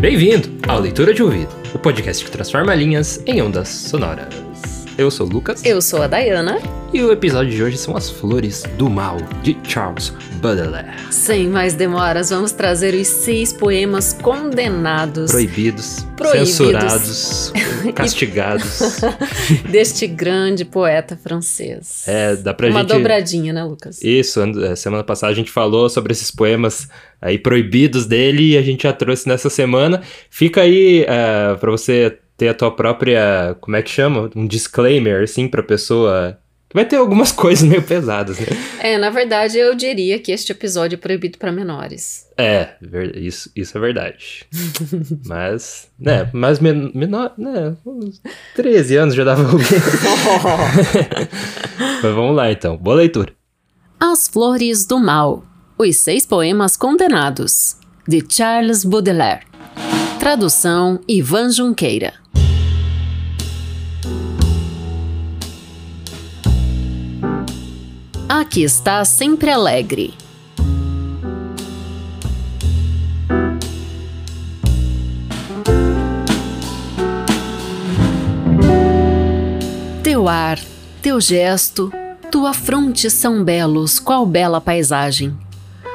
Bem-vindo ao Leitura de Ouvido, o podcast que transforma linhas em ondas sonoras. Eu sou o Lucas. Eu sou a Dayana. E o episódio de hoje são As Flores do Mal, de Charles Baudelaire. Sem mais demoras, vamos trazer os seis poemas condenados. Proibidos, Proibidos. censurados, castigados. deste grande poeta francês. É, dá pra Uma gente... dobradinha, né, Lucas? Isso, é, semana passada a gente falou sobre esses poemas aí proibidos dele e a gente já trouxe nessa semana. Fica aí uh, pra você ter a tua própria, como é que chama? Um disclaimer, assim, pra pessoa Vai ter algumas coisas meio pesadas, né? É, na verdade, eu diria que este episódio é proibido para menores. É, isso, isso é verdade. mas, né, mas men menor, né, uns 13 anos já dava ouvir. mas vamos lá então, boa leitura. As Flores do Mal, os seis poemas condenados, de Charles Baudelaire. Tradução Ivan Junqueira. Aqui está sempre alegre. Teu ar, teu gesto, tua fronte são belos, qual bela paisagem.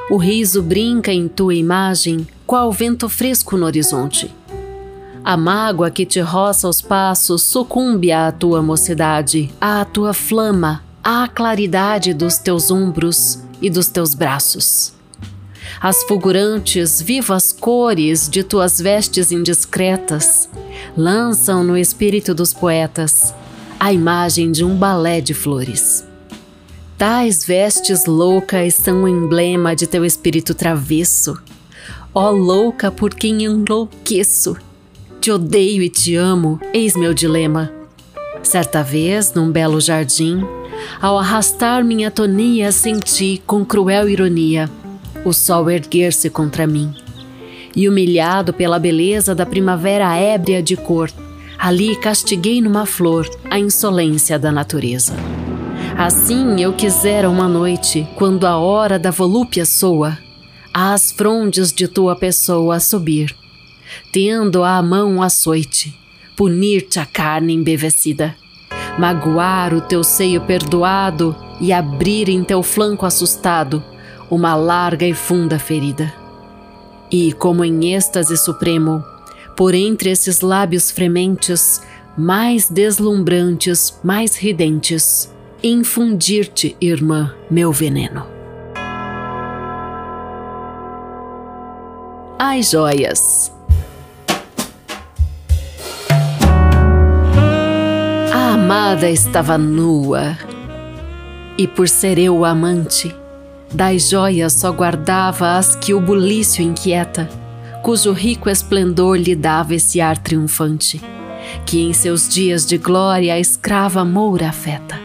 O riso brinca em tua imagem, qual vento fresco no horizonte. A mágoa que te roça os passos sucumbe à tua mocidade, à tua flama, à claridade dos teus ombros e dos teus braços. As fulgurantes, vivas cores de tuas vestes indiscretas lançam no espírito dos poetas a imagem de um balé de flores. Tais vestes loucas são o emblema de teu espírito travesso. Ó louca por quem enlouqueço! Te odeio e te amo, eis meu dilema. Certa vez, num belo jardim, ao arrastar minha tonia, senti, com cruel ironia, o sol erguer-se contra mim. E humilhado pela beleza da primavera ébria de cor, ali castiguei numa flor a insolência da natureza. Assim eu quisera uma noite, quando a hora da volúpia soa, às frondes de tua pessoa subir, tendo à mão um açoite, punir-te a carne embevecida magoar o teu seio perdoado e abrir em teu flanco assustado uma larga e funda ferida. E, como em êxtase supremo, por entre esses lábios frementes, mais deslumbrantes, mais ridentes, infundir-te, irmã, meu veneno. Ai, joias! Amada estava nua, e por ser eu o amante, das joias só guardava as que o bulício inquieta, cujo rico esplendor lhe dava esse ar triunfante, que em seus dias de glória a escrava moura afeta.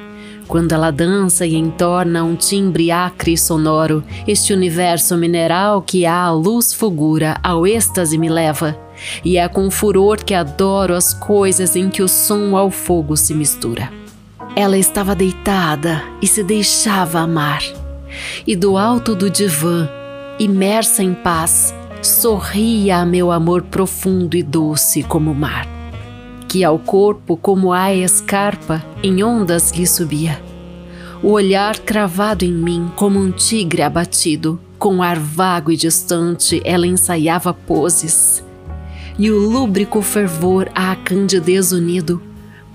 Quando ela dança e entorna um timbre acre e sonoro, este universo mineral que à luz fulgura, ao êxtase me leva, e é com furor que adoro as coisas em que o som ao fogo se mistura. Ela estava deitada e se deixava amar, e do alto do divã, imersa em paz, sorria a meu amor profundo e doce como o mar que ao corpo, como a escarpa, em ondas lhe subia. O olhar cravado em mim como um tigre abatido, com ar vago e distante, ela ensaiava poses. E o lúbrico fervor à candidez unido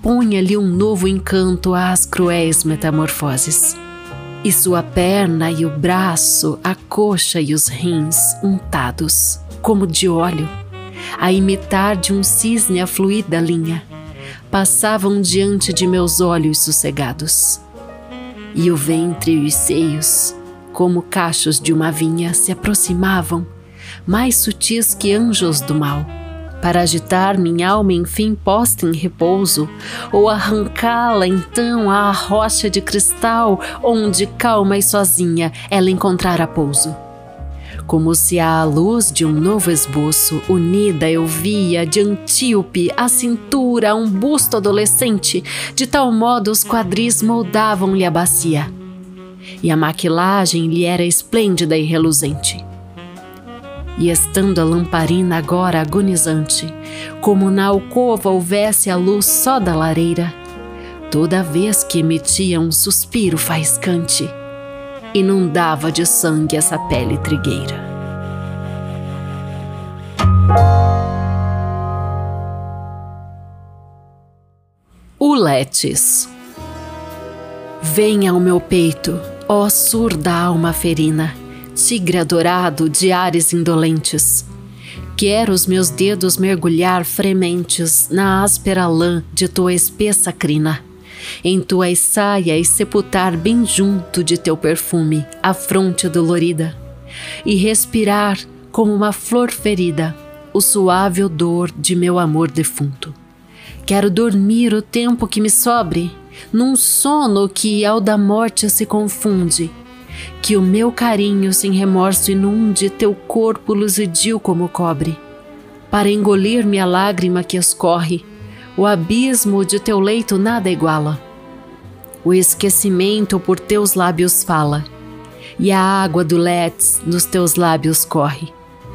punha-lhe um novo encanto às cruéis metamorfoses. E sua perna e o braço, a coxa e os rins untados, como de óleo, a imitar de um cisne a fluida linha, passavam diante de meus olhos sossegados. E o ventre e os seios, como cachos de uma vinha, se aproximavam, mais sutis que anjos do mal, para agitar minha alma enfim posta em repouso, ou arrancá-la então à rocha de cristal, onde calma e sozinha ela encontrara pouso como se à luz de um novo esboço, unida eu via de Antíope a cintura a um busto adolescente, de tal modo os quadris moldavam-lhe a bacia. e a maquilagem lhe era esplêndida e reluzente. E estando a lamparina agora agonizante, como na alcova houvesse a luz só da lareira, toda vez que emitia um suspiro faiscante, inundava de sangue essa pele trigueira. Uletes Venha ao meu peito, ó surda alma ferina, tigre adorado de ares indolentes. Quero os meus dedos mergulhar frementes na áspera lã de tua espessa crina, em tuas saias sepultar bem junto de teu perfume a fronte dolorida, e respirar como uma flor ferida o suave odor de meu amor defunto. Quero dormir o tempo que me sobre num sono que ao da morte se confunde. Que o meu carinho sem remorso inunde teu corpo luzidio como cobre, para engolir-me a lágrima que escorre, o abismo de teu leito nada iguala. O esquecimento por teus lábios fala, e a água do Let's nos teus lábios corre.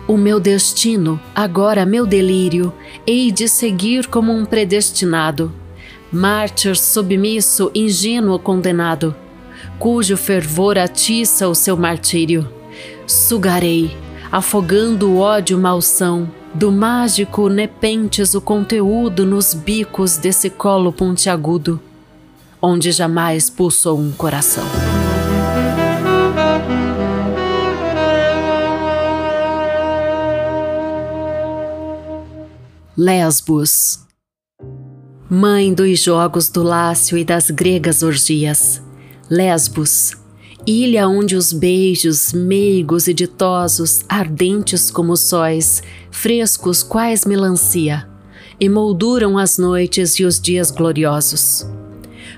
O meu destino, agora meu delírio, hei de seguir como um predestinado mártir submisso, ingênuo condenado, cujo fervor atiça o seu martírio. Sugarei, afogando o ódio malsão, do mágico nepentes o conteúdo nos bicos desse colo pontiagudo, onde jamais pulsou um coração. Lesbos mãe dos jogos do Lácio e das gregas orgias, Lesbos, ilha onde os beijos, meigos e ditosos, ardentes como sóis, frescos quais melancia, emolduram as noites e os dias gloriosos.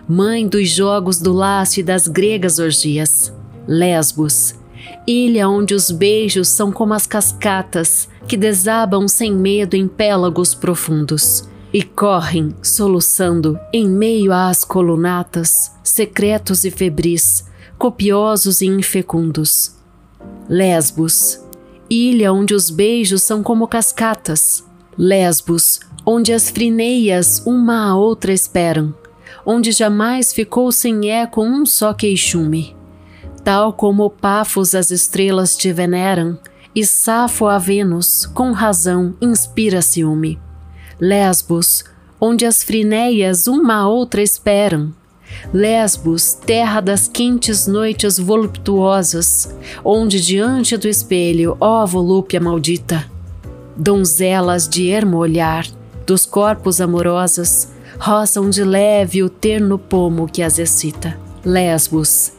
Mãe dos jogos do Lácio e das gregas orgias, Lesbos, ilha onde os beijos são como as cascatas que desabam sem medo em pélagos profundos e correm, soluçando, em meio às colunatas, secretos e febris, copiosos e infecundos. Lesbos, ilha onde os beijos são como cascatas. Lesbos, onde as frineias uma a outra esperam, onde jamais ficou sem eco um só queixume. Tal como Pafos as estrelas te veneram, e Safo a Vênus, com razão, inspira ciúme. Lesbos, onde as Frineias uma a outra esperam. Lesbos, terra das quentes noites voluptuosas, onde diante do espelho, ó volúpia maldita, donzelas de ermo olhar, dos corpos amorosos, roçam de leve o terno pomo que as excita. Lesbos,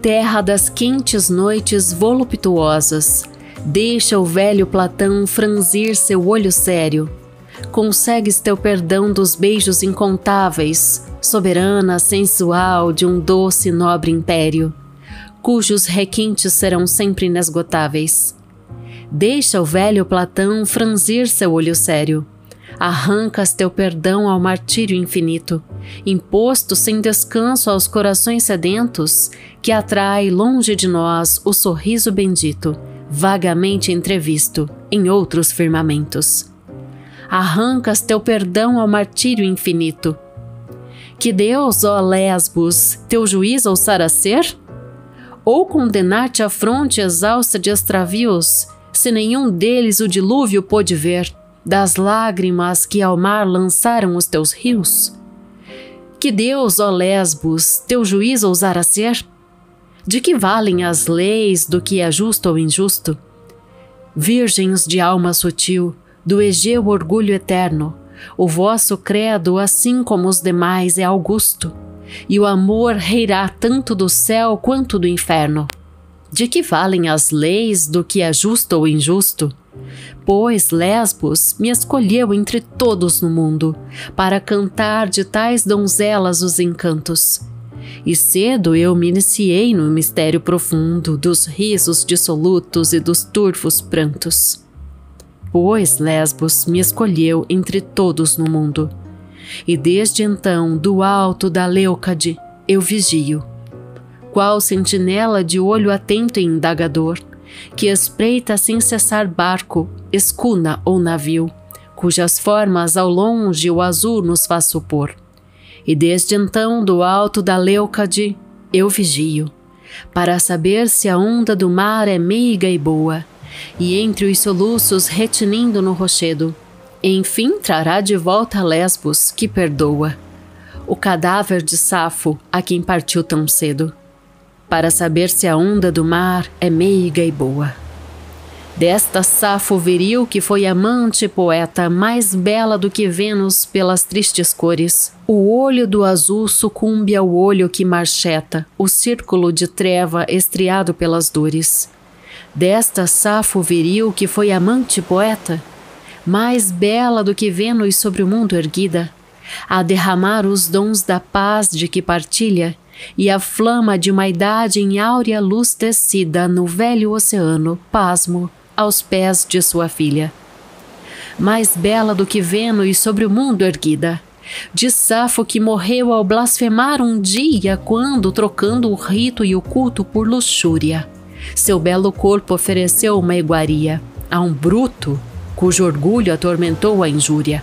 terra das quentes noites voluptuosas, deixa o velho Platão franzir seu olho sério, consegues teu perdão dos beijos incontáveis, soberana, sensual de um doce e nobre império, cujos requintes serão sempre inesgotáveis. Deixa o velho Platão franzir seu olho sério. Arrancas teu perdão ao martírio infinito, imposto sem descanso aos corações sedentos, que atrai longe de nós o sorriso bendito, vagamente entrevisto em outros firmamentos arrancas teu perdão ao martírio infinito. Que Deus, ó Lesbos, teu juiz ousara ser? Ou condenar-te à fronte exausta de extravios, se nenhum deles o dilúvio pôde ver, das lágrimas que ao mar lançaram os teus rios? Que Deus, ó Lesbos, teu juiz ousara ser? De que valem as leis do que é justo ou injusto? Virgens de alma sutil, do Egeu orgulho eterno. O vosso credo, assim como os demais, é augusto, e o amor reirá tanto do céu quanto do inferno. De que valem as leis do que é justo ou injusto? Pois Lesbos me escolheu entre todos no mundo, para cantar de tais donzelas os encantos. E cedo eu me iniciei no mistério profundo dos risos dissolutos e dos turvos prantos pois Lesbos me escolheu entre todos no mundo. E desde então, do alto da Leucade, eu vigio. qual sentinela de olho atento e indagador, que espreita sem cessar barco, escuna ou navio, cujas formas ao longe o azul nos faz supor. E desde então, do alto da Leucade, eu vigio, para saber se a onda do mar é meiga e boa, e entre os soluços retinindo no rochedo, enfim trará de volta Lesbos, que perdoa, o cadáver de Safo, a quem partiu tão cedo, para saber se a onda do mar é meiga e boa. Desta Safo viril que foi amante e poeta, mais bela do que Vênus pelas tristes cores, o olho do azul sucumbe ao olho que marcheta, o círculo de treva estriado pelas dores. Desta Safo viril que foi amante poeta, mais bela do que Vênus sobre o mundo erguida, a derramar os dons da paz de que partilha, e a flama de uma idade em áurea luz tecida no velho oceano, pasmo, aos pés de sua filha. Mais bela do que Vênus sobre o mundo erguida, de Safo que morreu ao blasfemar um dia quando, trocando o rito e o culto por luxúria, seu belo corpo ofereceu uma iguaria a um bruto cujo orgulho atormentou a injúria,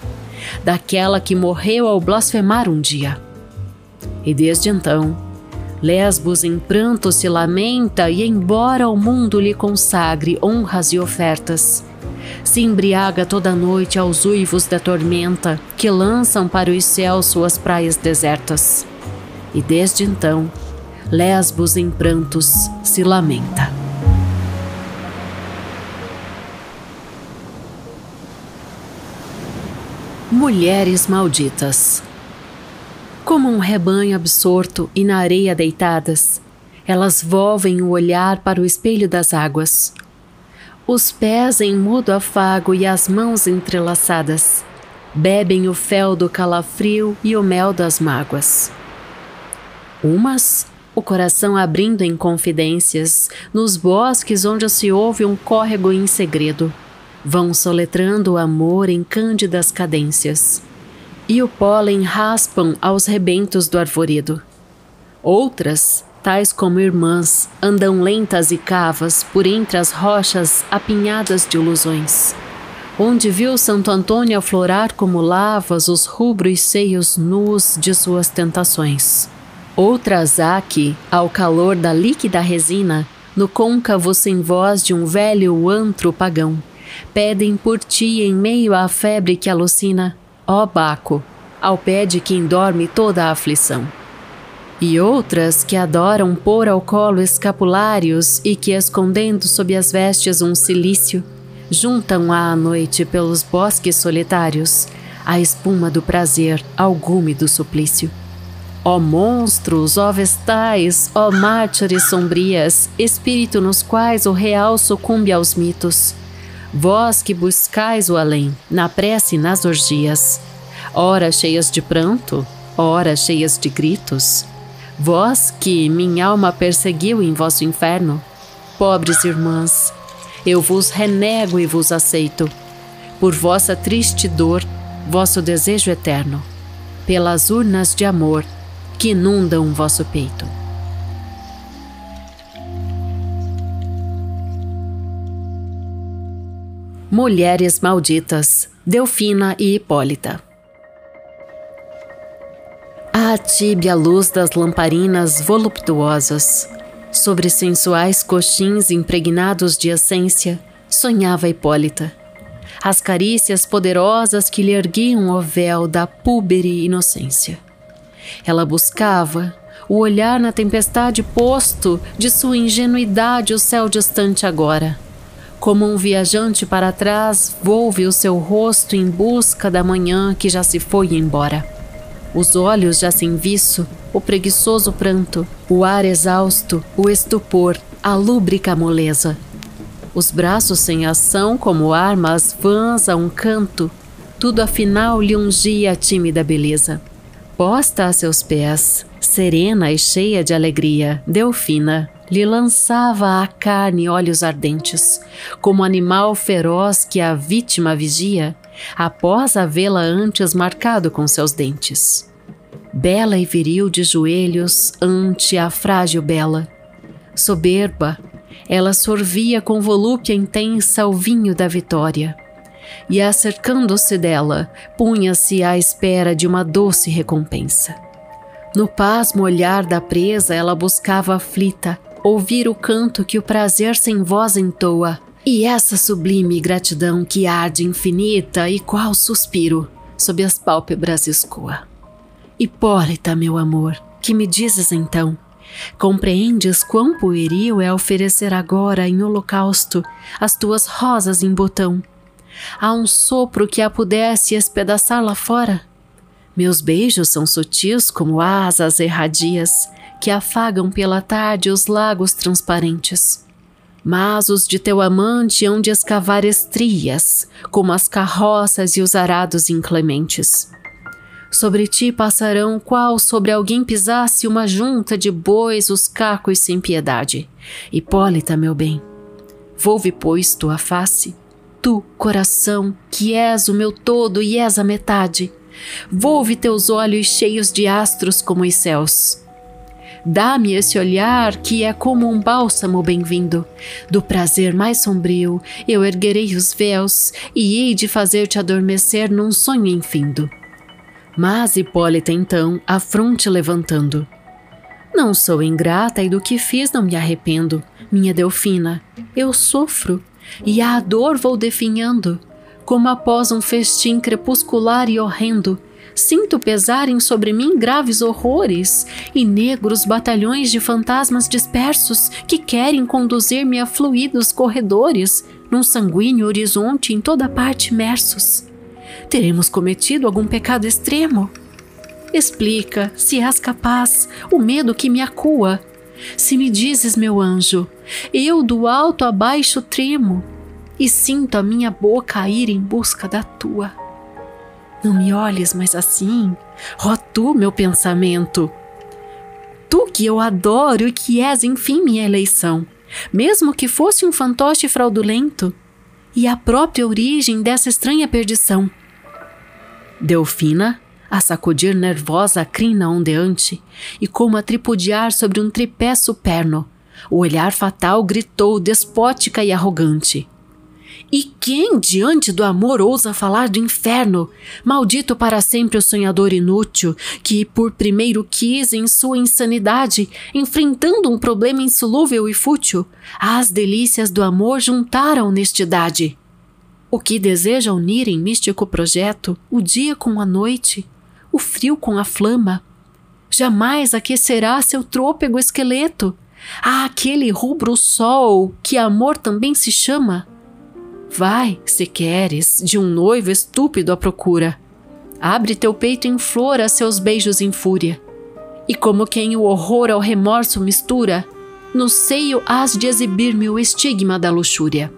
daquela que morreu ao blasfemar um dia. E desde então, Lesbos em pranto se lamenta e, embora o mundo lhe consagre honras e ofertas, se embriaga toda noite aos uivos da tormenta que lançam para os céus suas praias desertas. E desde então, Lesbos em prantos se lamenta. Mulheres malditas. Como um rebanho absorto e na areia deitadas, elas volvem o olhar para o espelho das águas. Os pés em mudo afago e as mãos entrelaçadas, bebem o fel do calafrio e o mel das mágoas. Umas, o coração abrindo em confidências, nos bosques onde se ouve um córrego em segredo, vão soletrando o amor em cândidas cadências e o pólen raspam aos rebentos do arvoredo. Outras, tais como irmãs, andam lentas e cavas por entre as rochas apinhadas de ilusões. Onde viu Santo Antônio aflorar como lavas os rubros seios nus de suas tentações. Outras que, ao calor da líquida resina, no côncavo sem voz de um velho antro pagão, pedem por ti em meio à febre que alucina, ó Baco, ao pé de quem dorme toda a aflição. E outras que adoram pôr ao colo escapulários e que, escondendo sob as vestes um cilício, juntam à noite pelos bosques solitários a espuma do prazer ao gume do suplício. Ó monstros, ó vestais, ó mártires sombrias, espírito nos quais o real sucumbe aos mitos, vós que buscais o além, na prece e nas orgias, ora cheias de pranto, ora cheias de gritos. Vós que minha alma perseguiu em vosso inferno, pobres irmãs, eu vos renego e vos aceito, por vossa triste dor, vosso desejo eterno, pelas urnas de amor que inundam vosso peito. Mulheres Malditas, Delfina e Hipólita. A tíbia luz das lamparinas voluptuosas, sobre sensuais coxins impregnados de essência, sonhava Hipólita. As carícias poderosas que lhe erguiam o véu da púbere inocência. Ela buscava, o olhar na tempestade posto de sua ingenuidade o céu distante agora. Como um viajante para trás, volve o seu rosto em busca da manhã que já se foi embora os olhos já sem viço, o preguiçoso pranto, o ar exausto, o estupor, a lúbrica moleza. Os braços sem ação como armas vãs a um canto, tudo afinal lhe ungia a tímida beleza. Posta a seus pés, serena e cheia de alegria, Delfina lhe lançava à carne olhos ardentes, como animal feroz que a vítima vigia, após havê-la antes marcado com seus dentes. bela e viril de joelhos ante a frágil bela. Soberba, ela sorvia com volúpia intensa o vinho da vitória. E acercando-se dela, punha-se à espera de uma doce recompensa. No pasmo olhar da presa, ela buscava aflita ouvir o canto que o prazer sem voz entoa, e essa sublime gratidão que arde infinita e qual suspiro sob as pálpebras escoa. Hipólita, meu amor, que me dizes então? Compreendes quão pueril é oferecer agora em holocausto as tuas rosas em botão? Há um sopro que a pudesse espedaçar lá fora? Meus beijos são sutis como asas erradias que afagam pela tarde os lagos transparentes. Mas os de teu amante hão de escavar estrias, como as carroças e os arados inclementes. Sobre ti passarão qual sobre alguém pisasse uma junta de bois os cacos sem piedade. Hipólita, meu bem, volve, pois, tua face. Tu, coração, que és o meu todo e és a metade. Volve teus olhos cheios de astros como os céus. Dá-me esse olhar que é como um bálsamo bem-vindo. Do prazer mais sombrio, eu erguerei os véus e hei de fazer-te adormecer num sonho infindo. Mas Hipólita então, a fronte levantando. Não sou ingrata e do que fiz não me arrependo, minha Delfina. Eu sofro e a dor vou definhando, como após um festim crepuscular e horrendo. Sinto pesarem sobre mim graves horrores e negros batalhões de fantasmas dispersos que querem conduzir-me a fluidos corredores, num sanguíneo horizonte em toda parte imersos. Teremos cometido algum pecado extremo? Explica, se és capaz, o medo que me acua. Se me dizes, meu anjo, eu do alto a baixo tremo e sinto a minha boca ir em busca da tua. Não me olhes mais assim, ó tu, meu pensamento. Tu que eu adoro e que és, enfim, minha eleição, mesmo que fosse um fantoche fraudulento, e a própria origem dessa estranha perdição. Delfina, a sacudir nervosa a crina ondeante, e como a tripudiar sobre um tripé superno, o olhar fatal gritou despótica e arrogante. E quem diante do amor ousa falar do inferno? Maldito para sempre o sonhador inútil, que por primeiro quis, em sua insanidade, enfrentando um problema insolúvel e fútil, as delícias do amor juntaram honestidade. O que deseja unir em místico projeto o dia com a noite, o frio com a flama. Jamais aquecerá seu trôpego esqueleto, a aquele rubro sol que amor também se chama. Vai, se queres, de um noivo estúpido à procura. Abre teu peito em flor a seus beijos em fúria. E como quem o horror ao remorso mistura, no seio hás de exibir-me o estigma da luxúria.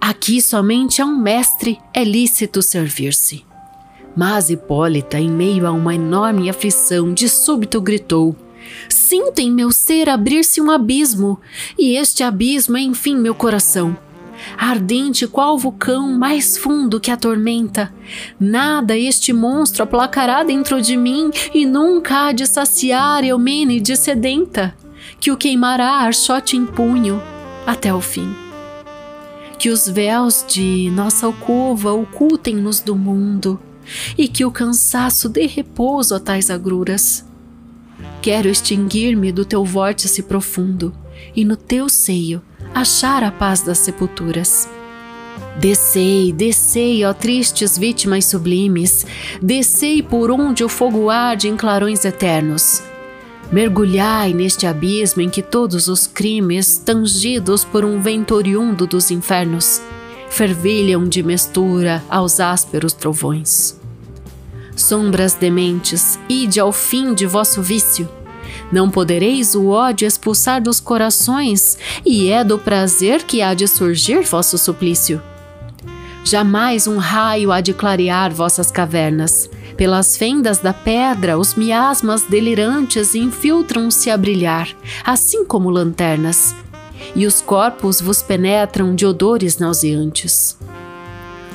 Aqui somente a um mestre é lícito servir-se. Mas Hipólita, em meio a uma enorme aflição, de súbito gritou: Sinto em meu ser abrir-se um abismo, e este abismo é enfim meu coração. Ardente qual vulcão mais fundo que a tormenta. Nada este monstro aplacará dentro de mim e nunca há de saciar Eumênide sedenta, que o queimará archote em punho até o fim que os véus de nossa alcova ocultem-nos do mundo e que o cansaço dê repouso a tais agruras. Quero extinguir-me do teu vórtice profundo e no teu seio achar a paz das sepulturas. Descei, descei, ó tristes vítimas sublimes, descei por onde o fogo arde em clarões eternos Mergulhai neste abismo em que todos os crimes, tangidos por um vento oriundo dos infernos, fervilham de mistura aos ásperos trovões. Sombras dementes, ide ao fim de vosso vício. Não podereis o ódio expulsar dos corações, e é do prazer que há de surgir vosso suplício. Jamais um raio há de clarear vossas cavernas, pelas fendas da pedra, os miasmas delirantes infiltram-se a brilhar, assim como lanternas, e os corpos vos penetram de odores nauseantes.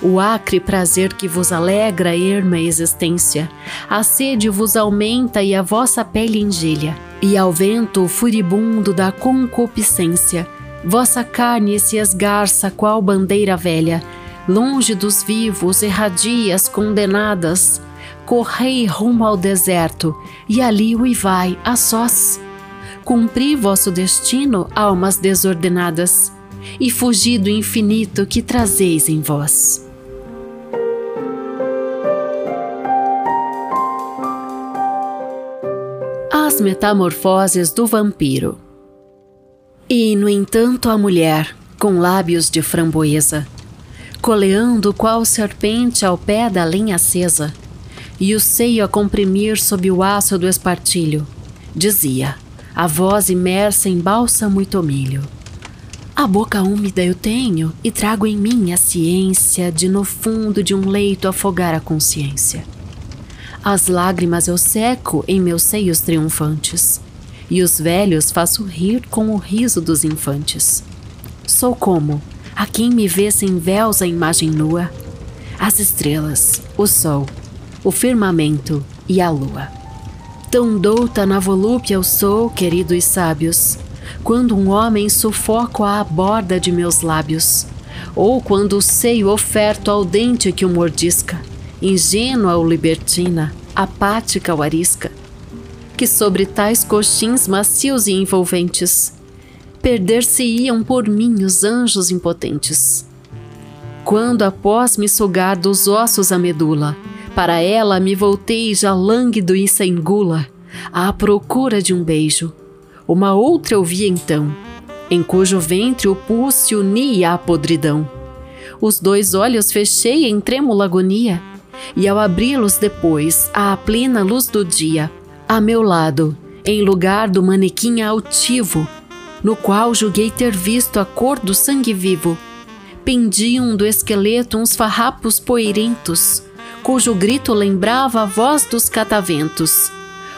O acre prazer que vos alegra erma existência, a sede vos aumenta e a vossa pele engelha, e ao vento furibundo da concupiscência, vossa carne se esgarça qual bandeira velha, longe dos vivos irradia as condenadas, correi rumo ao deserto, e ali uivai a sós. Cumpri vosso destino, almas desordenadas, e fugi do infinito que trazeis em vós. As metamorfoses do vampiro. E, no entanto, a mulher, com lábios de framboesa, coleando qual serpente ao pé da lenha acesa, e o seio a comprimir sob o aço do espartilho, dizia, a voz imersa em bálsamo e tomilho. A boca úmida eu tenho e trago em mim a ciência de no fundo de um leito afogar a consciência. As lágrimas eu seco em meus seios triunfantes, e os velhos faço rir com o riso dos infantes. Sou como a quem me vê sem véus a imagem nua, as estrelas, o sol, o firmamento e a lua. Tão douta na volúpia eu sou, queridos sábios, quando um homem sufoco a borda de meus lábios, ou quando o seio oferto ao dente que o mordisca, ingênua ou libertina, apática ou arisca, que sobre tais coxins macios e envolventes, perder-se-iam por mim os anjos impotentes. Quando após me sugar dos ossos a medula, para ela me voltei já lânguido e sem gula, à procura de um beijo, uma outra eu vi então, em cujo ventre o pus se unia à podridão. Os dois olhos fechei em trêmula agonia, e ao abri-los depois, à plena luz do dia, a meu lado, em lugar do manequim altivo, no qual julguei ter visto a cor do sangue vivo, pendiam do esqueleto uns farrapos poeirentos, cujo grito lembrava a voz dos cataventos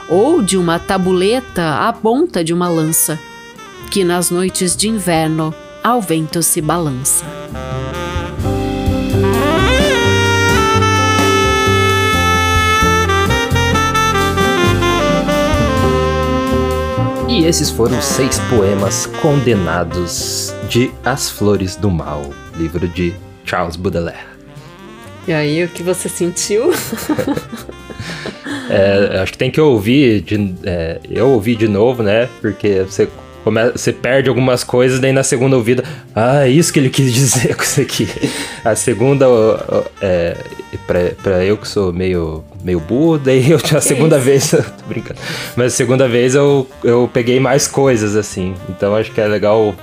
ou de uma tabuleta à ponta de uma lança, que nas noites de inverno ao vento se balança. E esses foram seis poemas condenados de As Flores do Mal, livro de Charles Baudelaire. E aí, o que você sentiu? É, acho que tem que ouvir, de, é, eu ouvi de novo, né? Porque você, come, você perde algumas coisas, daí na segunda ouvida, ah, é isso que ele quis dizer com isso aqui. A segunda, é, pra, pra eu que sou meio, meio burro, daí eu, a segunda isso? vez, tô brincando, mas a segunda vez eu, eu peguei mais coisas, assim. Então acho que é legal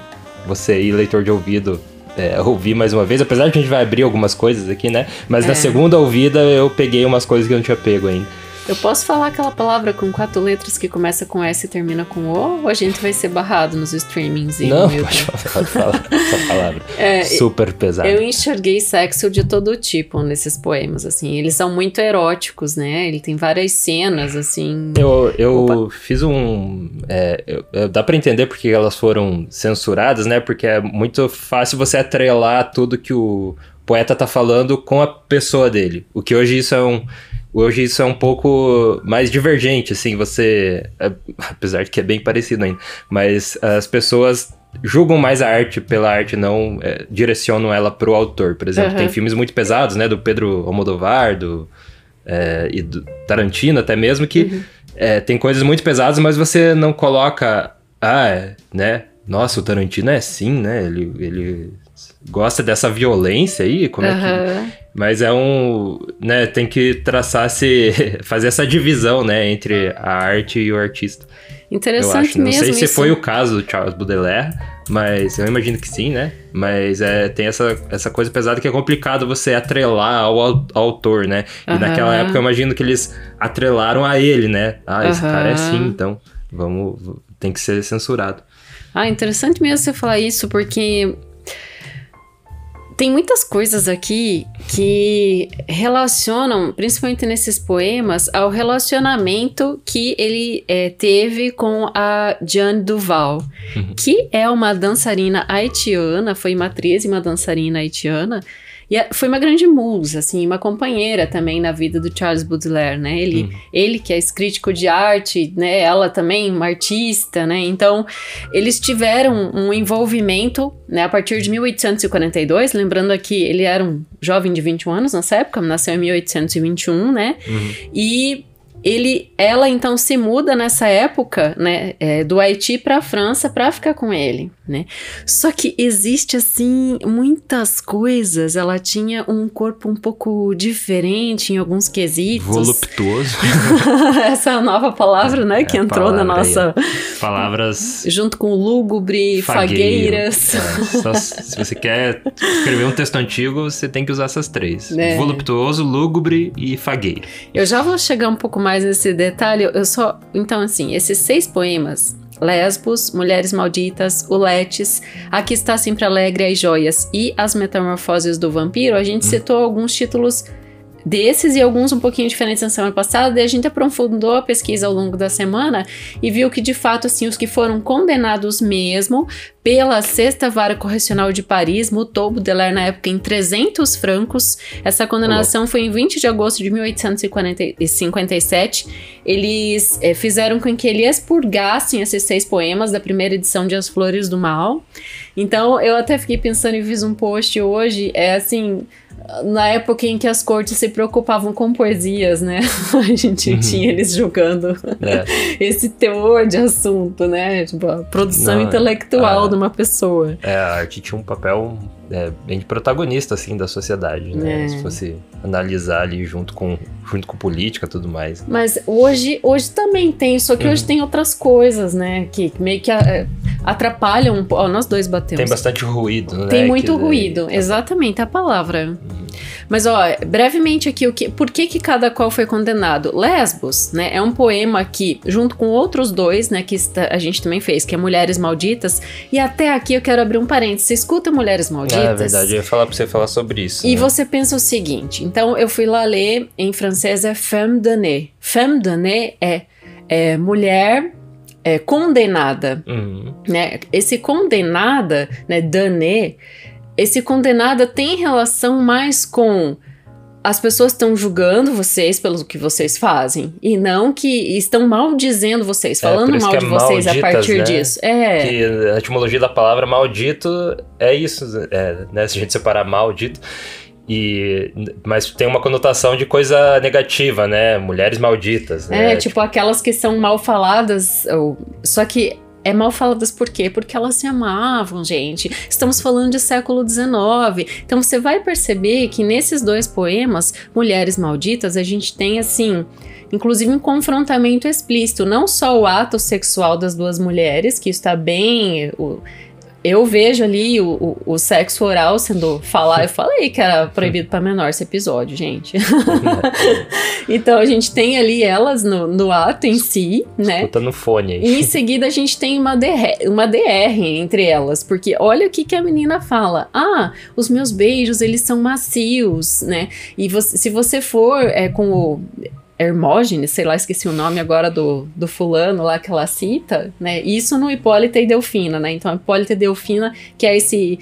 você ir leitor de ouvido é, ouvir mais uma vez, apesar de que a gente vai abrir algumas coisas aqui, né? Mas é. na segunda ouvida eu peguei umas coisas que eu não tinha pego ainda. Eu posso falar aquela palavra com quatro letras que começa com S e termina com O? Ou a gente vai ser barrado nos streamings? E Não, pode falar, falar essa palavra. É, Super pesada. Eu enxerguei sexo de todo tipo nesses poemas, assim. Eles são muito eróticos, né? Ele tem várias cenas, assim... Eu, eu fiz um... É, eu, dá para entender porque elas foram censuradas, né? Porque é muito fácil você atrelar tudo que o poeta tá falando com a pessoa dele. O que hoje isso é um Hoje isso é um pouco mais divergente, assim, você. É, apesar de que é bem parecido ainda. Mas as pessoas julgam mais a arte pela arte, não é, direcionam ela pro autor. Por exemplo, uhum. tem filmes muito pesados, né? Do Pedro Almodovar, do, é, e do Tarantino até mesmo, que uhum. é, tem coisas muito pesadas, mas você não coloca. Ah, né? Nossa, o Tarantino é assim, né? Ele, ele gosta dessa violência aí, como uhum. é que... Mas é um, né, tem que traçar se fazer essa divisão, né, entre a arte e o artista. Interessante eu acho. Não sei se isso. foi o caso do Charles Baudelaire, mas eu imagino que sim, né? Mas é, tem essa, essa coisa pesada que é complicado você atrelar ao, ao autor, né? E uhum. naquela época eu imagino que eles atrelaram a ele, né? Ah, esse uhum. cara é assim, então vamos, tem que ser censurado. Ah, interessante mesmo você falar isso, porque tem muitas coisas aqui que relacionam, principalmente nesses poemas, ao relacionamento que ele é, teve com a Jeanne Duval, uhum. que é uma dançarina haitiana, foi matriz e uma dançarina haitiana, E foi uma grande musa, assim, uma companheira também na vida do Charles Baudelaire, né? Ele, uhum. ele que é crítico de arte, né? Ela também uma artista, né? Então, eles tiveram um envolvimento, né? A partir de 1842, lembrando aqui, ele era um jovem de 21 anos nessa época, nasceu em 1821, né? Uhum. E ele, ela então se muda nessa época, né, é, do Haiti para a França para ficar com ele, né? Só que existe assim muitas coisas. Ela tinha um corpo um pouco diferente em alguns quesitos. Voluptuoso. Essa nova palavra, né, que é entrou na nossa aí. palavras junto com lúgubre, fagueiras. É, só, se você quer escrever um texto antigo, você tem que usar essas três: é. voluptuoso, lúgubre e fagueiro. Eu já vou chegar um pouco mais mais esse detalhe, eu só. Então, assim, esses seis poemas. Lesbos, Mulheres Malditas, Uletes, Aqui está sempre alegre as joias e As Metamorfoses do Vampiro, a gente hum. citou alguns títulos desses e alguns um pouquinho diferentes na semana passada, e a gente aprofundou a pesquisa ao longo da semana e viu que de fato assim os que foram condenados mesmo pela Sexta Vara Correcional de Paris mutou Baudelaire na época em 300 francos. Essa condenação foi em 20 de agosto de 1857. Eles é, fizeram com que ele expurgassem esses seis poemas da primeira edição de As Flores do Mal. Então eu até fiquei pensando e fiz um post hoje, é assim, na época em que as cortes se preocupavam com poesias, né? A gente uhum. tinha eles julgando é. esse teor de assunto, né? Tipo, a produção Não, intelectual a, de uma pessoa. É, a arte tinha um papel é, bem de protagonista, assim, da sociedade, né? É. Se fosse analisar ali junto com, junto com política e tudo mais. Mas hoje, hoje também tem, só que uhum. hoje tem outras coisas, né? Que meio que é, atrapalham um pouco. nós dois batemos. Tem bastante ruído, né? Tem muito que ruído, daí... exatamente, a palavra. Uhum. Mas, ó, brevemente aqui, o que, por que, que cada qual foi condenado? Lesbos, né? É um poema que, junto com outros dois, né, que a gente também fez, que é Mulheres Malditas. E até aqui eu quero abrir um parênteses. Você escuta Mulheres Malditas? É, é verdade, eu ia falar pra você falar sobre isso. E né? você pensa o seguinte: então eu fui lá ler, em francês é femme damnée. Femme damnée é, é mulher é, condenada. Uhum. Né? Esse condenada, né, damnée, esse condenada tem relação mais com as pessoas estão julgando vocês pelo que vocês fazem e não que estão maldizendo vocês, é, falando é, mal de é vocês malditas, a partir né? disso. É. Que a etimologia da palavra maldito é isso, é, né? Se a gente separar maldito. E, mas tem uma conotação de coisa negativa, né? Mulheres malditas. Né? É, tipo, tipo aquelas que são mal faladas. Ou, só que é mal faladas por quê? Porque elas se amavam, gente. Estamos falando de século XIX. Então você vai perceber que nesses dois poemas, Mulheres Malditas, a gente tem assim inclusive um confrontamento explícito, não só o ato sexual das duas mulheres, que está bem, eu vejo ali o, o, o, sexo oral sendo falado. Eu falei que era proibido para menor esse episódio, gente. então a gente tem ali elas no, no ato em si, né? Escutando fone aí. E em seguida a gente tem uma DR, uma DR entre elas, porque olha o que, que a menina fala. Ah, os meus beijos, eles são macios, né? E você, se você for é, com o Hermógenes, sei lá, esqueci o nome agora do, do fulano lá que ela cita, né? Isso no Hipólita e Delfina, né? Então, Hipólita e Delfina, que é esse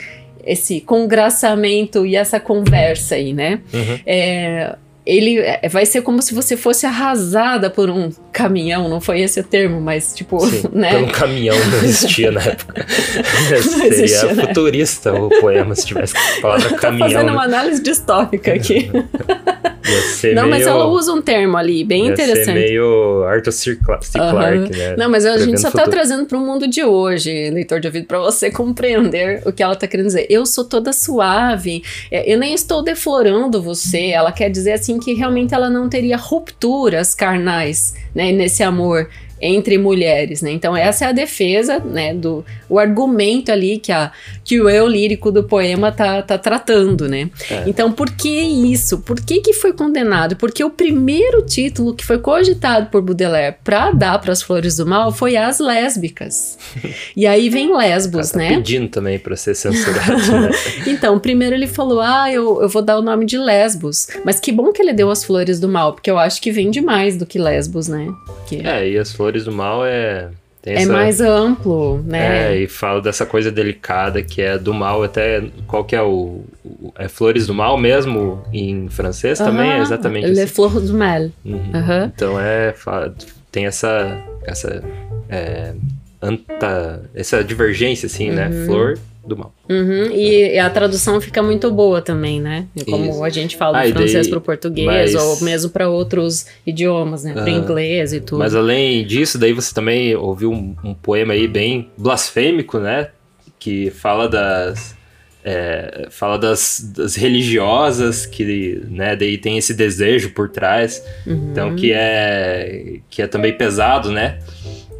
esse congraçamento e essa conversa aí, né? Uhum. É, ele é, vai ser como se você fosse arrasada por um caminhão, não foi esse o termo, mas tipo, Sim, né? Por um caminhão não existia na época. Seria existia, futurista né? o poema se tivesse palavra caminhão. Tô fazendo uma análise distópica aqui. Não, meio... mas ela usa um termo ali, bem interessante. Ser meio Arthur C. Clarke, uhum. né? Não, mas a gente só tá trazendo para o mundo de hoje, leitor de ouvido, para você compreender o que ela tá querendo dizer. Eu sou toda suave, é, eu nem estou deflorando você. Ela quer dizer assim que realmente ela não teria rupturas carnais, né, nesse amor entre mulheres, né? Então essa é a defesa, né, do o argumento ali que a que o eu lírico do poema tá, tá tratando, né? É. Então por que isso? Por que que foi condenado? Porque o primeiro título que foi cogitado por Baudelaire para dar para as flores do mal foi as lésbicas. e aí vem Lesbos, tá né? Pedindo também para ser censurado. né? então primeiro ele falou, ah, eu, eu vou dar o nome de Lesbos, mas que bom que ele deu as flores do mal, porque eu acho que vem demais do que Lesbos, né? Que... É, e as flores Flores do Mal é. é essa, mais amplo, né? É, e fala dessa coisa delicada que é do mal, até qual que é o, é Flores do Mal mesmo, em francês também, é exatamente Les assim. Fleurs du Mal. Uhum. Então é. Tem essa. essa é, anta, essa divergência, assim, né? Uhum. Flor do mal. Uhum, E a tradução fica muito boa também, né? Como Isso. a gente fala Ah, do francês pro português, mas- ou mesmo para outros idiomas, né? Pro Ah. inglês e tudo. Mas além disso, daí você também ouviu um, um poema aí bem blasfêmico, né? Que fala das. é, fala das, das religiosas, que né, daí tem esse desejo por trás. Uhum. Então que é que é também pesado, né?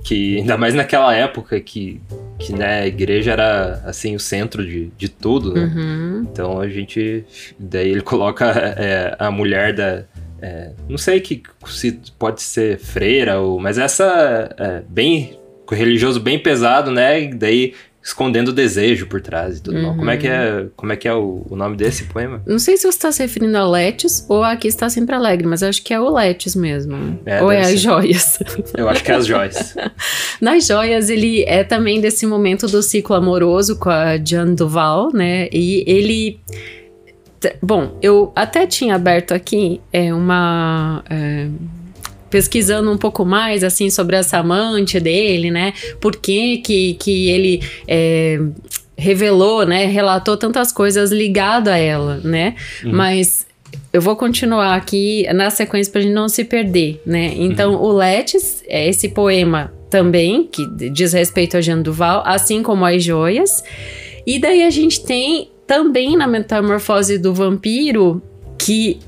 Que ainda mais naquela época que, que né, a igreja era assim o centro de, de tudo, né? Uhum. Então a gente. Daí ele coloca é, a mulher da. é, não sei que se pode ser freira, ou, mas essa é, bem. religioso bem pesado, né? E daí escondendo o desejo por trás e tudo mal. Como é que é, como é, que é o, o nome desse poema? Não sei se você está se referindo ao Letes ou a Aqui está sempre alegre, mas eu acho que é o Letes mesmo. É, ou é deve as ser. joias. Eu acho que é as joias. Nas joias, ele é também desse momento do ciclo amoroso com a Jeanne Duval, né? E ele. Bom, eu até tinha aberto aqui é, uma. é, pesquisando um pouco mais assim sobre essa amante dele, né? Por que que, que ele é, revelou, né? Relatou tantas coisas ligado a ela, né? Uhum. Mas eu vou continuar aqui na sequência pra gente não se perder, né? Então, o Letes é esse poema também, que diz respeito a Jean Duval, assim como as joias. E daí a gente tem também na Metamorfose do Vampiro, que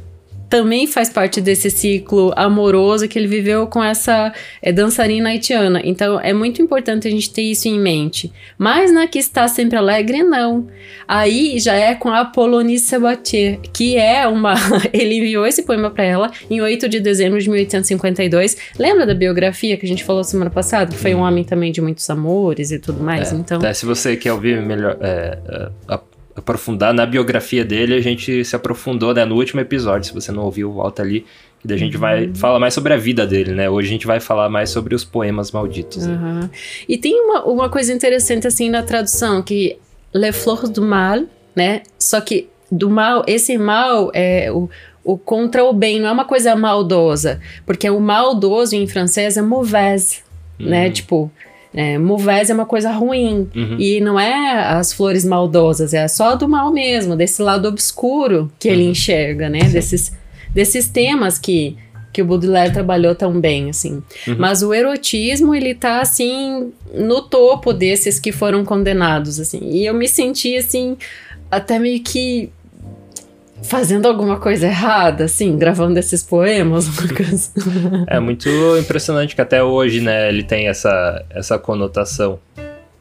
também faz parte desse ciclo amoroso que ele viveu com essa é, dançarina haitiana. Então é muito importante a gente ter isso em mente. Mas na que está sempre alegre, não. Aí já é com a Apollonie Sabatier, que é uma. ele enviou esse poema para ela em 8 de dezembro de 1852. Lembra da biografia que a gente falou semana passada? Que foi um homem também de muitos amores e tudo mais. É, então. até se você quer ouvir melhor, é, é, a- aprofundar na biografia dele, a gente se aprofundou né, no último episódio. Se você não ouviu, volta ali. Que daí a gente vai falar mais sobre a vida dele, né? Hoje a gente vai falar mais sobre os poemas malditos. né? Aham. E tem uma, uma coisa interessante assim na tradução, que Les Fleurs du Mal, né? Só que do mal, esse mal é o, o contra o bem, não é uma coisa maldosa. Porque o maldoso em francês é mauvaise, né? Tipo, é, é uma coisa ruim. Uhum. E não é as flores maldosas, é só do mal mesmo, desse lado obscuro que ele enxerga, né? Desses, desses temas que, que o Baudelaire trabalhou tão bem, assim. Mas o erotismo, ele tá, assim, no topo desses que foram condenados, assim. E eu me senti, assim, até meio que fazendo alguma coisa errada, assim, gravando esses poemas, uma coisa. É muito impressionante que até hoje, né, ele tem essa, essa conotação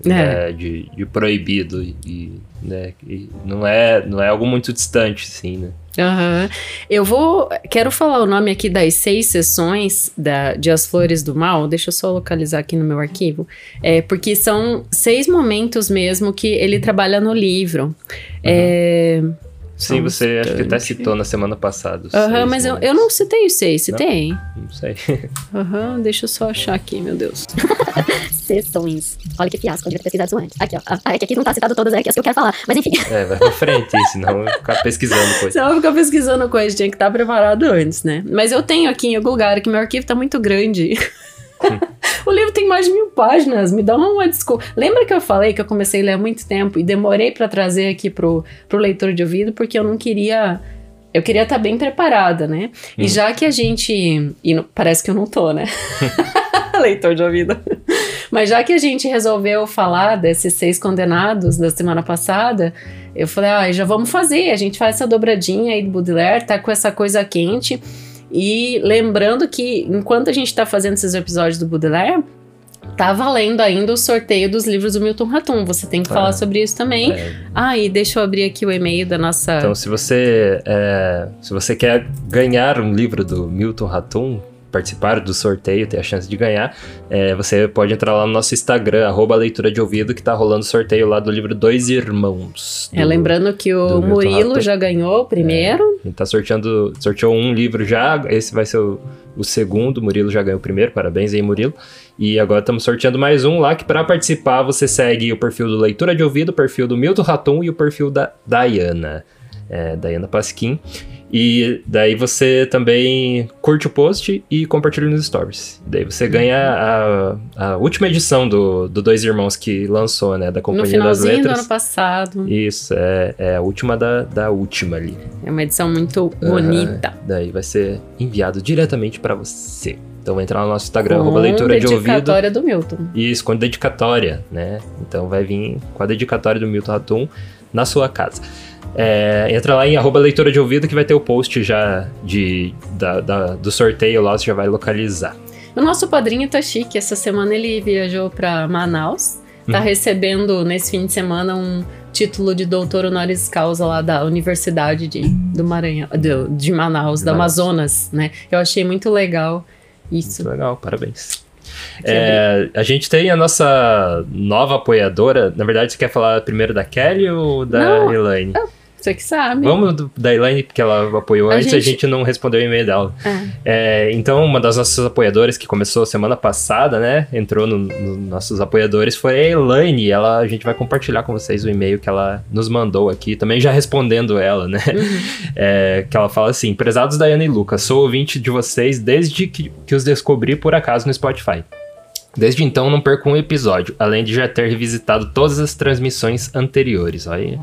É. né, de, de proibido e, né, e não é não é algo muito distante, assim, né? Aham. Eu vou. Quero falar o nome aqui das seis sessões da, de As Flores do Mal. Deixa eu só localizar aqui no meu arquivo. É, porque são seis momentos mesmo que ele trabalha no livro. É, Sim, você acho que até citou na semana passada. Aham, seis mas eu, momentos. eu não citei os seis, citei? Não sei. Aham, deixa eu só achar aqui, meu Deus. Sessões. Olha que fiasco, eu devia ter pesquisado isso antes. Aqui, ó. Ah, é que aqui não tá citado todas, é que as que eu quero falar. Mas enfim. É, vai pra frente, senão eu vou ficar pesquisando coisa. Você vai ficar pesquisando coisa, tinha que estar preparado antes, né? Mas eu tenho aqui em algum lugar que meu arquivo tá muito grande. o livro tem mais de mil páginas, me dá uma desculpa. Lembra que eu falei que eu comecei a ler há muito tempo e demorei pra trazer aqui pro, pro leitor de ouvido porque eu não queria. Eu queria estar bem preparada, né? E já que a gente. E não- parece que eu não tô, né? leitor de ouvido. Mas já que a gente resolveu falar desses seis condenados da semana passada, eu falei, ah, já vamos fazer. A gente faz essa dobradinha aí do Baudelaire, tá com essa coisa quente. E lembrando que enquanto a gente tá fazendo esses episódios do Baudelaire, tá valendo ainda o sorteio dos livros do Milton Ratum. Você tem que falar sobre isso também. É, Ah, e deixa eu abrir aqui o e-mail da nossa. Então, se você, é, se você quer ganhar um livro do Milton Ratum, participar do sorteio, ter a chance de ganhar, é, você pode entrar lá no nosso Instagram, arroba leitura de ouvido, que tá rolando sorteio lá do livro Dois Irmãos. é, do- lembrando que o Murilo já ganhou o primeiro. A gente tá sorteando, sorteou um livro já, esse vai ser o, o segundo, o Murilo já ganhou o primeiro, parabéns aí, Murilo. E agora estamos sorteando mais um lá, que para participar você segue o perfil do Leitura de Ouvido, o perfil do Milton Ratum e o perfil da Diana. é, Dayana Pasquim. E daí você também curte o post e compartilha nos stories. Daí você ganha a, a última edição do, do Dois Irmãos que lançou, né? Da No Companhia das finalzinho do Letras. ano passado. Isso, é, é a última da, da última ali. É uma edição muito bonita. Daí vai ser enviado diretamente pra você. Então entra lá no nosso Instagram, Com leitura de ouvido. dedicatória do Milton. Isso, com dedicatória, né? Então vai vir com a dedicatória do Milton Ratum na sua casa. É, entra lá em arroba leitura de ouvido que vai ter o post já de, da- da- do sorteio lá, você já vai localizar. O nosso padrinho tá chique. Essa semana ele viajou pra Manaus. Tá Uhum. recebendo nesse fim de semana um título de doutor honoris causa lá da Universidade de, do Maranhão, do- de Manaus, De da Manaus. Amazonas, né? Eu achei muito legal isso. Muito legal, parabéns. É, a gente tem a nossa nova apoiadora. Na verdade, você quer falar primeiro da Kelly ou da Não, Elaine? Você que sabe. Vamos da Elaine, porque ela apoiou A antes e a gente- gente não respondeu o e-mail dela. É. É, então, uma das nossas apoiadoras que começou semana passada, né? Entrou nos no nossos apoiadores foi a Elaine. Ela, a gente vai compartilhar com vocês o e-mail que ela nos mandou aqui, também já respondendo ela, né? É, que ela fala assim: Prezados Daiane e Lucas, sou ouvinte de vocês desde que, que os descobri por acaso no Spotify. Desde então não perco um episódio, além de já ter revisitado todas as transmissões anteriores. Aí.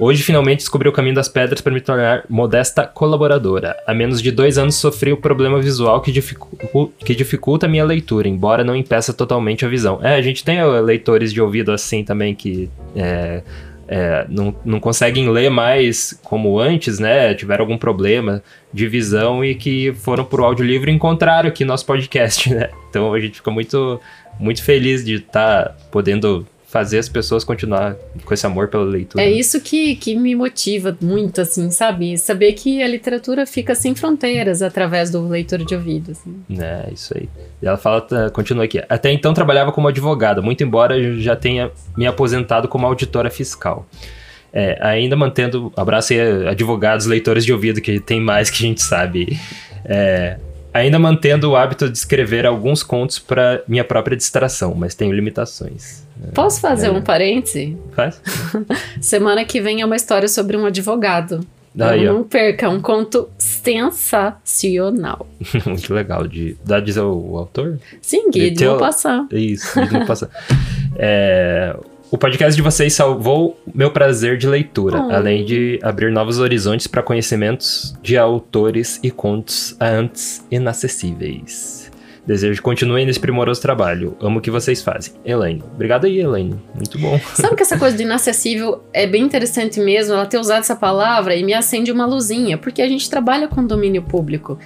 Hoje finalmente descobri o caminho das pedras para me tornar modesta colaboradora. Há menos de dois anos sofri o problema visual que, dificu- que dificulta a minha leitura, embora não impeça totalmente a visão. É, a gente tem eh, leitores de ouvido assim também que é, é, não, não conseguem ler mais como antes, né? Tiveram algum problema de visão e que foram pro audiolivro e encontraram aqui nosso podcast, né? Então a gente fica muito, muito feliz de estar podendo fazer as pessoas continuar com esse amor pela leitura. É isso que, que me motiva muito, assim, sabe? Saber que a literatura fica sem fronteiras através do leitor de ouvido. Assim. É, isso aí. E ela fala, tá, continua aqui. Até então trabalhava como advogada, muito embora já tenha me aposentado como auditora fiscal. É, ainda mantendo, abraço aí advogados, leitores de ouvido, que tem mais que a gente sabe. É, ainda mantendo o hábito de escrever alguns contos para minha própria distração, mas tenho limitações. Posso fazer é. um parêntese? Faz? Semana que vem é uma história sobre um advogado. Aí, Então ó. não perca, é um conto sensacional. Muito legal. De, dá dizer o, o autor? Sim, Teu- vou passar. Isso, não passa. É, o podcast de vocês salvou meu prazer de leitura, Oh. além de abrir novos horizontes para conhecimentos de autores e contos antes inacessíveis. Desejo que continuem nesse primoroso trabalho. Amo o que vocês fazem. Elaine. Obrigado aí, Elaine. Muito bom. Sabe que essa coisa de inacessível é bem interessante mesmo, ela ter usado essa palavra e me acende uma luzinha, porque a gente trabalha com domínio público.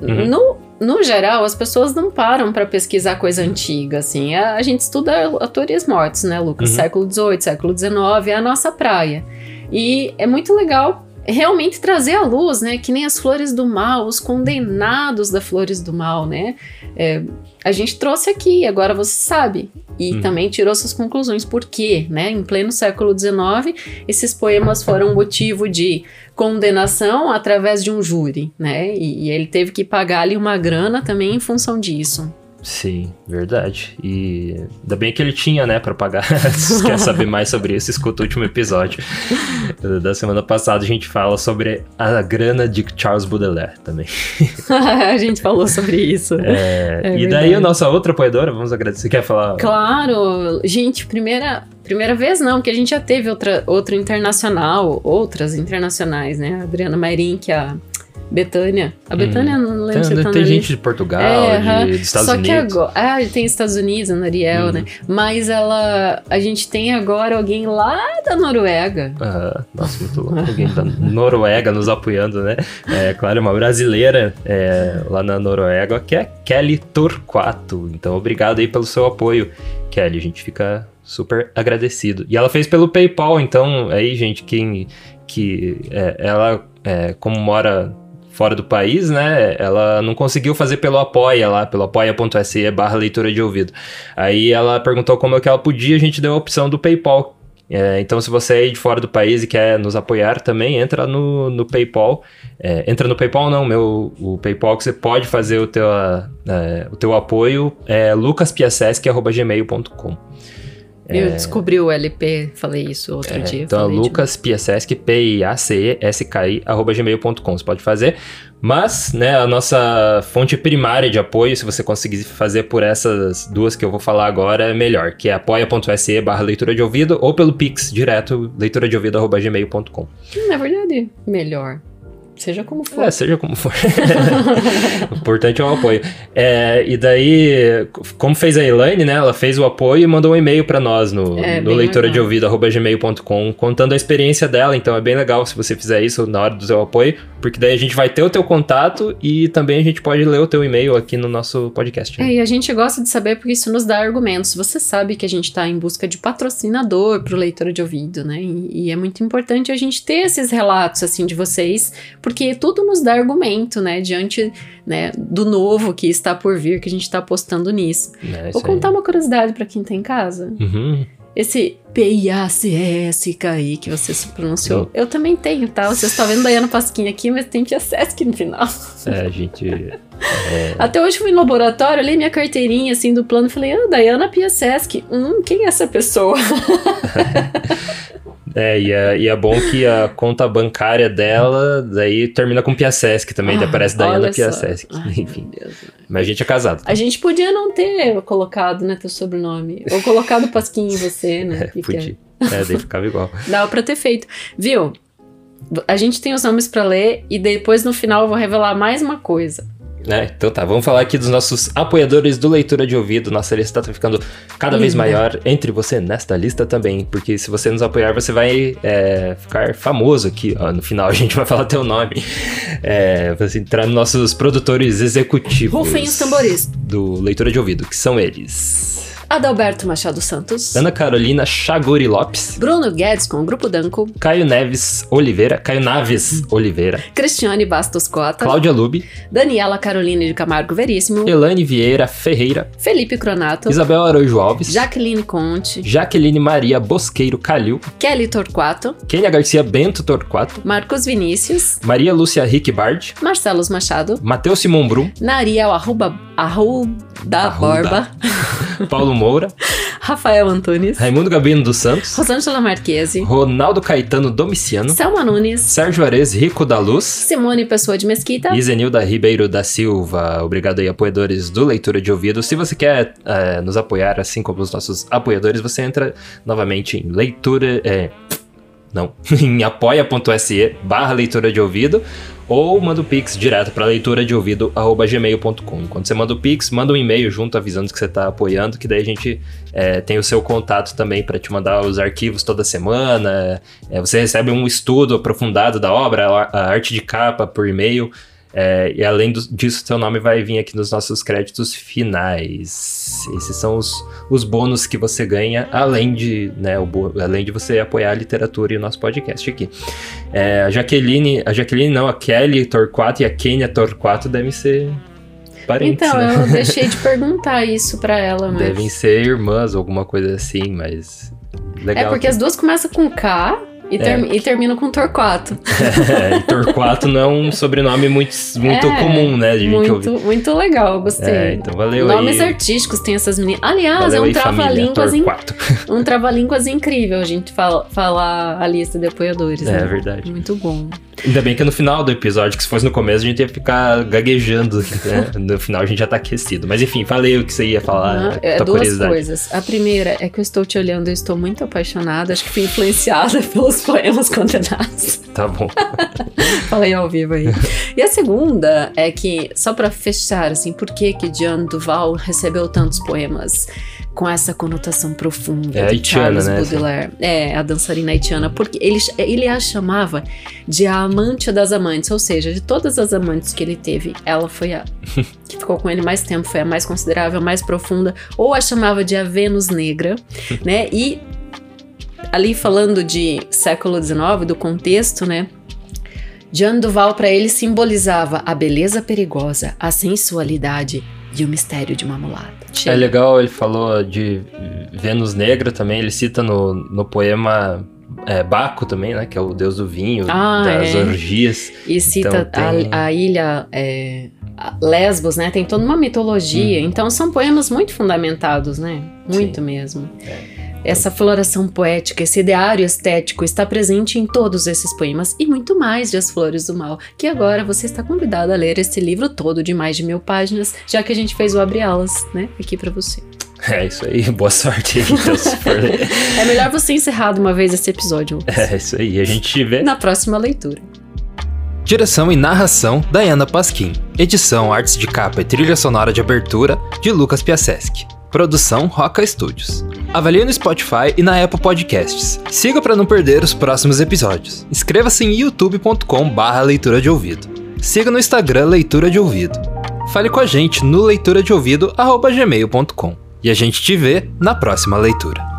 Uhum. No, no geral, as pessoas não param para pesquisar coisa antiga, assim. A, a gente estuda autores mortos, né, Lucas? Uhum. Século XVIII, século XIX, é a nossa praia. E é muito legal realmente trazer à luz, né, que nem as flores do mal, os condenados da flores do mal, né? É, a gente trouxe aqui, agora você sabe. E Uhum. também tirou suas conclusões. Por quê? Né? Em pleno século XIX, esses poemas foram motivo de condenação através de um júri, né? E, e ele teve que pagar ali uma grana também em função disso. Sim, verdade. E ainda bem que ele tinha, né, pra pagar. Se quer saber mais sobre isso, escuta o último episódio da semana passada. A gente fala sobre a grana de Charles Baudelaire também. a gente falou sobre isso. É, É e daí verdade. a nossa outra apoiadora, vamos agradecer. Quer falar? Claro, gente, primeira, primeira vez não, que a gente já teve outra, outra internacional, outras internacionais, né? A Adriana Mairin, que é a Betânia. A Betânia, não lembro se tá tem na gente lista. de Portugal, É, de, aham. dos Estados Só Unidos. que agora. Ah, tem Estados Unidos, a Noriel, Uhum. né? Mas ela. A gente tem agora alguém lá da Noruega. Ah, nossa, muito louco. Alguém da Noruega nos apoiando, né? É, claro, uma brasileira é, lá na Noruega, que é Kelly Torquato. Então, obrigado aí pelo seu apoio, Kelly. A gente fica super agradecido. E ela fez pelo PayPal, então, aí, gente, quem que é, ela, é, como mora fora do país, né? Ela não conseguiu fazer pelo Apoia lá, pelo apoia.se barra leitura de ouvido. Aí ela perguntou como é que ela podia, a gente deu a opção do PayPal. É, então, se você é de fora do país e quer nos apoiar também, entra no, no PayPal. É, entra no PayPal, não, meu, o PayPal que você pode fazer o teu, ah, é, o teu apoio é lucaspiacesc.gmail.com. Eu descobri o LP, falei isso outro É, dia. então, de- Lucas Piasesc, P-I-A-C-E-S-K-I, arroba gmail.com. Você pode fazer. Mas, né, a nossa fonte primária de apoio, se você conseguir fazer por essas duas que eu vou falar agora, é melhor, que é apoia.se barra leitura de ouvido ou pelo Pix, direto, leitura de ouvido arroba gmail.com. Hum, Na verdade, melhor. Seja como for. É, seja como for. o importante é o apoio. É, e daí, como fez a Elaine, né? Ela fez o apoio e mandou um e-mail pra nós no, É, no bem leitura de legal. ouvido, arroba gmail.com, contando a experiência dela. Então é bem legal se você fizer isso na hora do seu apoio, porque daí a gente vai ter o teu contato e também a gente pode ler o teu e-mail aqui no nosso podcast. né? É, e a gente gosta de saber porque isso nos dá argumentos. Você sabe que a gente está em busca de patrocinador para o leitor de ouvido, né? E, e é muito importante a gente ter esses relatos assim de vocês, porque tudo nos dá argumento, né? Diante né, do novo que está por vir, que a gente está apostando nisso. É, Vou aí. contar uma curiosidade para quem tá em casa. Uhum. Esse P-I-A-C-S-K-I que você se pronunciou, eu também tenho, tá? Vocês estão vendo Dayana Pasquinha aqui, mas tem Piasesc no final. É, a gente. Até hoje fui no laboratório, olhei minha carteirinha assim do plano e falei, ah, Dayana Piasesc. Hum, quem é essa pessoa? É, e é, e é bom que a conta bancária dela daí termina com Piasesc também, Ah, aparece só. Piasesc. Ai, Enfim. Deus. Mas a gente é casado. A gente podia não ter colocado, né, teu sobrenome. Ou colocado Pasquinha em você, né? é? Podia. É, daí ficava igual. Dava pra ter feito. Viu? A gente tem os nomes pra ler e depois no final eu vou revelar mais uma coisa. Né? Então tá, vamos falar aqui dos nossos apoiadores do Leitura de Ouvido. Nossa lista tá ficando cada vez maior entre você nesta lista também. Porque se você nos apoiar, você vai é, ficar famoso aqui. Ó, no final a gente vai falar teu nome. É, você entrar nos nossos produtores executivos. Rufem os tamboris. Do Leitura de Ouvido, que são eles. Adalberto Machado Santos. Ana Carolina Chaguri Lopes. Bruno Guedes com o Grupo Danco. Caio Neves Oliveira. Caio Naves Oliveira. Cristiane Bastos Cota. Cláudia Lube. Daniela Caroline de Camargo Veríssimo. Elane Vieira Ferreira. Felipe Cronato. Isabel Araújo Alves. Jaqueline Conte. Jaqueline Maria Bosqueiro Calil, Kelly Torquato. Kênia Garcia Bento Torquato, Marcos Vinícius. Maria Lúcia Rick Bard, Marcelos Machado. Matheus Simon Brum, Nariel Arruba, Arruda Arruda. Borba. Paulo Moura, Rafael Antunes. Raimundo Gabino dos Santos, Rosângela Marquese. Ronaldo Caetano Domiciano, Selma Nunes. Sérgio Ares Rico da Luz, Simone Pessoa de Mesquita. e Zenilda Ribeiro da Silva. Obrigado aí, apoiadores do Leitura de Ouvido. Se você quer eh, nos apoiar, assim como os nossos apoiadores, você entra novamente em leitura. É, não, em apoia.se barra leitura de ouvido ou manda o Pix direto para leitura de ouvido gmail.com. Enquanto você manda o Pix, manda um e-mail junto avisando que você está apoiando, que daí a gente é, tem o seu contato também para te mandar os arquivos toda semana. É, você recebe um estudo aprofundado da obra, a a arte de capa por e-mail. É, e além do- disso, seu nome vai vir aqui nos nossos créditos finais. Esses são os, os bônus que você ganha, além de, né, o além de você apoiar a literatura e o nosso podcast aqui. É, a Jaqueline, a Jaqueline não, a Kelly Torquato e a Kenya Torquato devem ser parentes, Então, né? eu deixei de perguntar isso pra ela, mas. Devem ser irmãs ou alguma coisa assim, mas legal. É porque as duas começam com K e, term- e terminam com Torquato. É, e Torquato não é um sobrenome muito, muito É, comum, né, de. Muito, muito legal, gostei. É, então valeu Nomes aí. artísticos tem essas meninas. Aliás, Valeu é um trava-línguas in- um trava-línguas incrível a gente fala, falar a lista de apoiadores. É né? verdade. Muito bom. Ainda bem que é no final do episódio, que se fosse no começo a gente ia ficar gaguejando, né? No final a gente já tá aquecido. Mas enfim, falei o que você ia falar, é duas coisas. A primeira é que eu estou te olhando, eu estou muito apaixonada. Acho que fui influenciada pelos poemas condenados. Tá bom. Falei ao vivo aí. E a segunda é que, só pra fechar, assim, por que que Jean Duval recebeu tantos poemas com essa conotação profunda É de Charles né, Baudelaire? É, a dançarina haitiana. Porque ele, ele a chamava de a amante das amantes, ou seja, de todas as amantes que ele teve, ela foi a que ficou com ele mais tempo, foi a mais considerável, a mais profunda, ou a chamava de a Vênus Negra, né? E ali falando de século XIX, do contexto, né? Jean Duval para ele simbolizava a beleza perigosa, a sensualidade e o mistério de uma mulata. É Chega. legal, ele falou de Vênus Negra também, ele cita no, no poema é, Baco também, né? Que é o deus do vinho, Ah, das é. orgias. E cita Então, tem- a, a ilha é, Lesbos, né? Tem toda uma mitologia. Uhum. Então são poemas muito fundamentados, né? Muito Sim. mesmo. Essa floração poética, esse ideário estético está presente em todos esses poemas e muito mais de As Flores do Mal, que agora você está convidado a ler esse livro todo de mais de mil páginas, já que a gente fez o Abre Alas, né, aqui para você. É isso aí, boa sorte aí, então, se for ler. É melhor você encerrar de uma vez esse episódio. É isso aí, a gente te vê na próxima leitura. Direção e narração, Diana Pasquim. Edição, artes de capa e trilha sonora de abertura, de Lucas Piaseschi. Produção Roca Studios. Avalie no Spotify e na Apple Podcasts. Siga para não perder os próximos episódios. Inscreva-se em youtube.com barra leitura de ouvido. Siga no Instagram Leitura de Ouvido. Fale com a gente no leituradeouvido.gmail.com. E a gente te vê na próxima leitura.